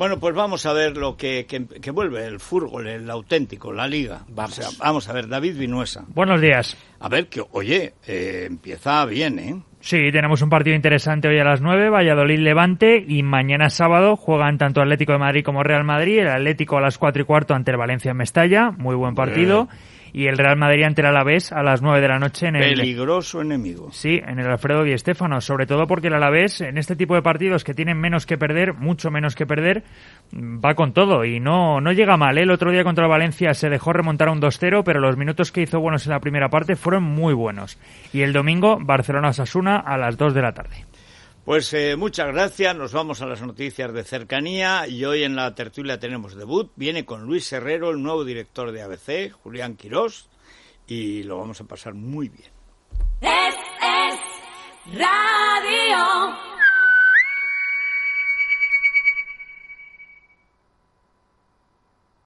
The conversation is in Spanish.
Bueno, pues vamos a ver lo que, que, vuelve el fútbol, el auténtico, la liga. Vamos. vamos a ver, David Vinuesa. Buenos días. A ver, que oye, eh, empieza bien, ¿eh? Sí, tenemos un partido interesante hoy a las 9, Valladolid-Levante, y mañana sábado juegan tanto Atlético de Madrid como Real Madrid, el Atlético a las 4 y cuarto ante el Valencia en Mestalla, muy buen partido y el Real Madrid ante el Alavés a las 9 de la noche en el... Peligroso enemigo. Sí, en el Alfredo Di Stéfano, sobre todo porque el Alavés en este tipo de partidos que tienen menos que perder, mucho menos que perder, va con todo y no, no llega mal. ¿eh? El otro día contra Valencia se dejó remontar a un 2-0, pero los minutos que hizo buenos en la primera parte fueron muy buenos. Y el domingo, Barcelona-Sasuna a las 2 de la tarde. Pues eh, muchas gracias, nos vamos a las noticias de cercanía y hoy en la tertulia tenemos debut, viene con Luis Herrero, el nuevo director de ABC, Julián Quirós, y lo vamos a pasar muy bien.